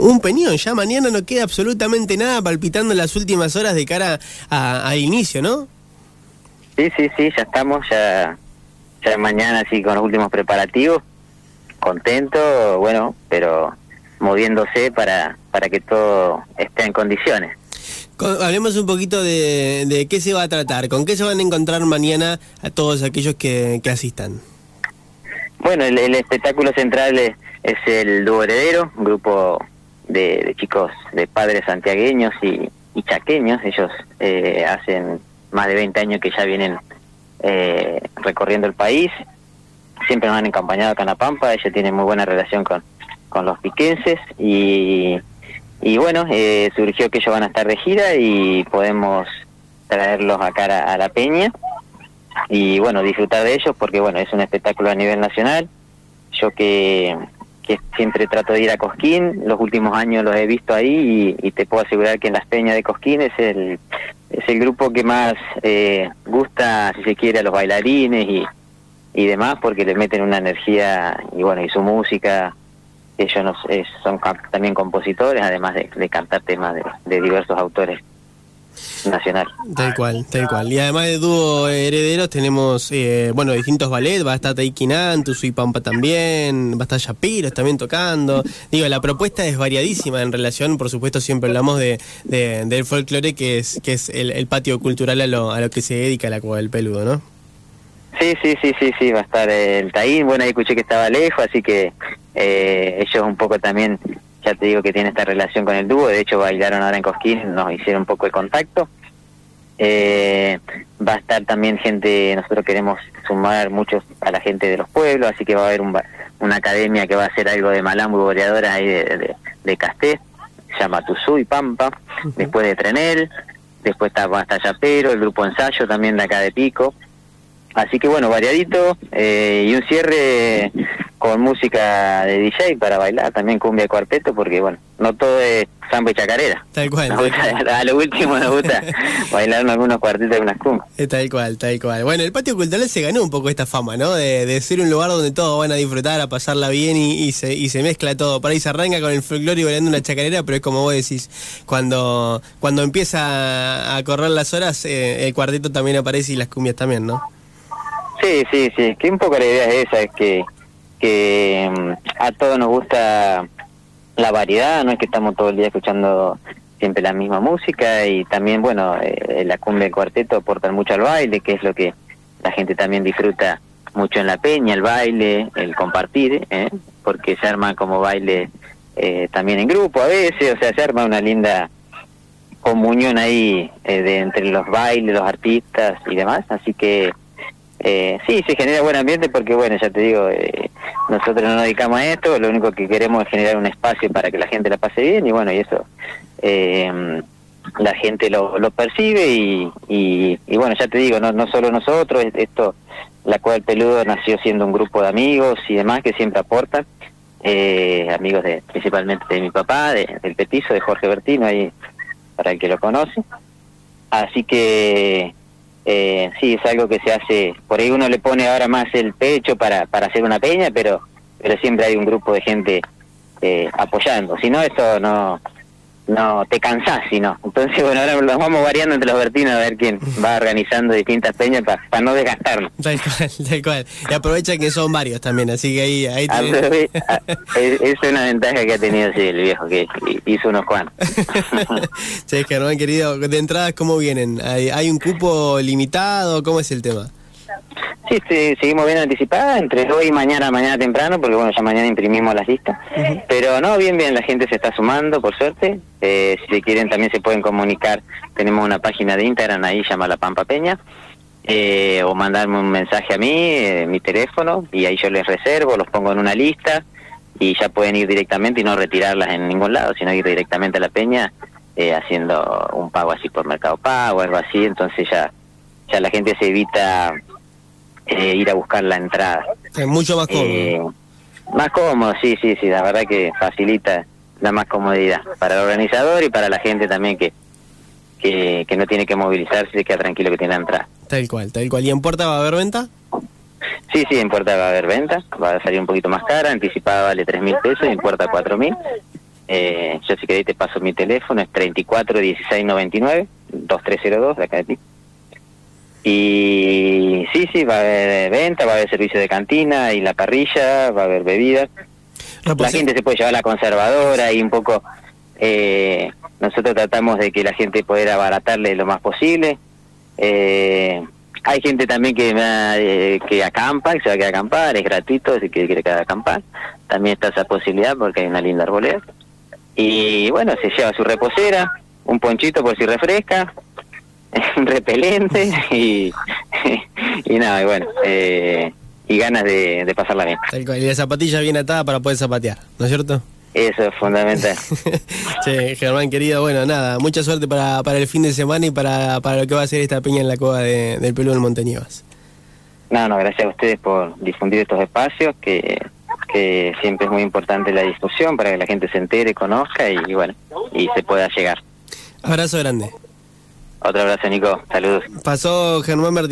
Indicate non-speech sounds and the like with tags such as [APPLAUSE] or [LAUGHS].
un peñón. Ya mañana no queda absolutamente nada palpitando en las últimas horas de cara al inicio, ¿no? Sí, sí, sí, ya estamos, ya, ya mañana así con los últimos preparativos, contento, bueno, pero moviéndose para, para que todo esté en condiciones. Hablemos un poquito de, qué se va a tratar, con qué se van a encontrar mañana a todos aquellos que, asistan. Bueno, el, espectáculo central es, el Dúo Heredero, un grupo de, chicos de padres santiagueños y, chaqueños. Ellos eh, hacen más de 20 años que ya vienen eh, recorriendo el país. Siempre nos han acompañado a Canapampa, ella tiene muy buena relación con, con los piquenses y y bueno, eh, surgió que ellos van a estar de gira y podemos traerlos acá a, a la peña y bueno, disfrutar de ellos porque bueno, es un espectáculo a nivel nacional. Yo que, que siempre trato de ir a Cosquín, los últimos años los he visto ahí y, te puedo asegurar que en las peñas de Cosquín es el, es el grupo que más eh, gusta, si se quiere, a los bailarines y, y demás porque le meten una energía y bueno, y su música ellos nos, son también compositores, además de, cantar temas de, diversos autores nacionales. Tal cual, tal cual. Y además de dúo herederos tenemos, eh, bueno, distintos ballets, va a estar Taikinan, y Pampa también, va a estar Shapiros también tocando. Digo, la propuesta es variadísima en relación, por supuesto siempre hablamos de, del folclore, que es que es el, patio cultural a lo, a lo que se dedica la Cueva del Peludo, ¿no? Sí, sí, sí, sí, sí, va a estar el Taín, bueno, ahí escuché que estaba lejos, así que eh, ellos un poco también, ya te digo que tiene esta relación con el dúo, de hecho bailaron ahora en Cosquín, nos hicieron un poco de contacto. Eh, va a estar también gente, nosotros queremos sumar muchos a la gente de los pueblos, así que va a haber una academia que va a hacer algo de malambo y boreadora ahí de, de, Casté, se llama Tuzú y Pampa, después de Trenel, después está, va a estar Yapero, el grupo Ensayo también de acá de Pico, Así que bueno, variadito eh, y un cierre con música de DJ para bailar, también cumbia de cuarteto, porque bueno, no todo es samba y chacarera. Tal cual. [LAUGHS] a lo último nos gusta [LAUGHS] bailar en algunos cuartetos y unas cumbias. Tal cual, tal cual. Bueno, el patio cultural se ganó un poco esta fama, ¿no? De, ser un lugar donde todos van a disfrutar, a pasarla bien y, se, y se mezcla todo. Por ahí se arranca con el folclore y bailando una chacarera, pero es como vos decís, cuando, cuando empieza a correr las horas, eh, el cuarteto también aparece y las cumbias también, ¿no? Sí, sí, sí, que un poco la idea es esa, es que, que mm, a todos nos gusta la variedad, no es que estamos todo el día escuchando siempre la misma música y también, bueno, eh, la cumbia del cuarteto aporta mucho al baile, que es lo que la gente también disfruta mucho en la peña, el baile, el compartir, ¿eh? porque se arma como baile eh, también en grupo a veces, o sea, se arma una linda comunión ahí eh, de, entre los bailes, los artistas y demás, así que eh, sí, se genera buen ambiente porque, bueno, ya te digo, eh, nosotros no nos dedicamos a esto, lo único que queremos es generar un espacio para que la gente la pase bien y, bueno, y eso eh, la gente lo, percibe y, y, bueno, ya te digo, no, no solo nosotros, esto, la Cueva del Peludo nació siendo un grupo de amigos y demás que siempre aportan, eh, amigos de principalmente de mi papá, de, del petizo, de Jorge Bertino, ahí para el que lo conoce. Así que eh, sí, es algo que se hace, por ahí uno le pone ahora más el pecho para, para hacer una peña, pero, pero siempre hay un grupo de gente eh, apoyando. Si no, eso no, no te cansás, sino. Entonces, bueno, ahora nos vamos variando entre los vertinos a ver quién [LAUGHS] va organizando distintas peñas para no desgastarnos. Tal cual, tal cual. Y aprovecha que son varios también, así que ahí... ahí ah, es, una ventaja que ha tenido sí, el viejo, que hizo unos cuantos. [LAUGHS] che, Germán, querido, de entradas, ¿cómo vienen? ¿Hay, ¿Hay un cupo limitado? ¿Cómo es el tema? Sí, seguimos bien anticipada, entre hoy y mañana, mañana temprano, porque bueno, ya mañana imprimimos las listas. Pero no, bien, bien, la gente se está sumando, por suerte. Eh, si quieren también se pueden comunicar, tenemos una página de Instagram ahí, llama La Pampa Peña. Eh, o mandarme un mensaje a mí, eh, mi teléfono, y ahí yo les reservo, los pongo en una lista y ya pueden ir directamente y no retirarlas en ningún lado, sino ir directamente a la peña haciendo un pago así por Mercado Pago, algo así, entonces ya, ya la gente se evita eh, ir a buscar la entrada. Es mucho más cómodo. Eh, más cómodo, sí, sí, sí, la verdad que facilita la más comodidad para el organizador y para la gente también que, que, no tiene que movilizarse y queda tranquilo que tiene la entrada. Tal cual, tal cual. ¿Y en puerta va a haber venta? Sí, sí, en puerta va a haber venta, va a salir un poquito más cara, anticipada vale tres mil pesos y en puerta cuatro mil. Eh, yo si querés te paso mi teléfono, es 34 16 99, 2302 de acá de ti. Y sí, sí, va a haber venta, va a haber servicio de cantina y la parrilla, va a haber bebidas. La gente se puede llevar la conservadora y un poco eh, nosotros tratamos de que la gente pueda abaratarle lo más posible. Eh, hay gente también que va, eh, que acampa, que se va a quedar a acampar, es gratuito, si quiere, quiere quedar a acampar. También está esa posibilidad porque hay una linda arboleda. Y bueno, se lleva su reposera, un ponchito por si refresca, [LAUGHS] repelente [LAUGHS] y, y nada, y bueno, eh, y ganas de, de pasarla bien. Y la zapatilla bien atada para poder zapatear, ¿no es cierto? Eso es fundamental. [LAUGHS] sí, Germán querido, bueno, nada, mucha suerte para, para el fin de semana y para, para lo que va a ser esta peña en la cova de- del Pelú del Monteñivas. No, no, gracias a ustedes por difundir estos espacios, que, que siempre es muy importante la difusión para que la gente se entere, conozca y, bueno, y se pueda llegar. Abrazo grande. Otro abrazo, Nico. Saludos. Pasó Germán Martínez.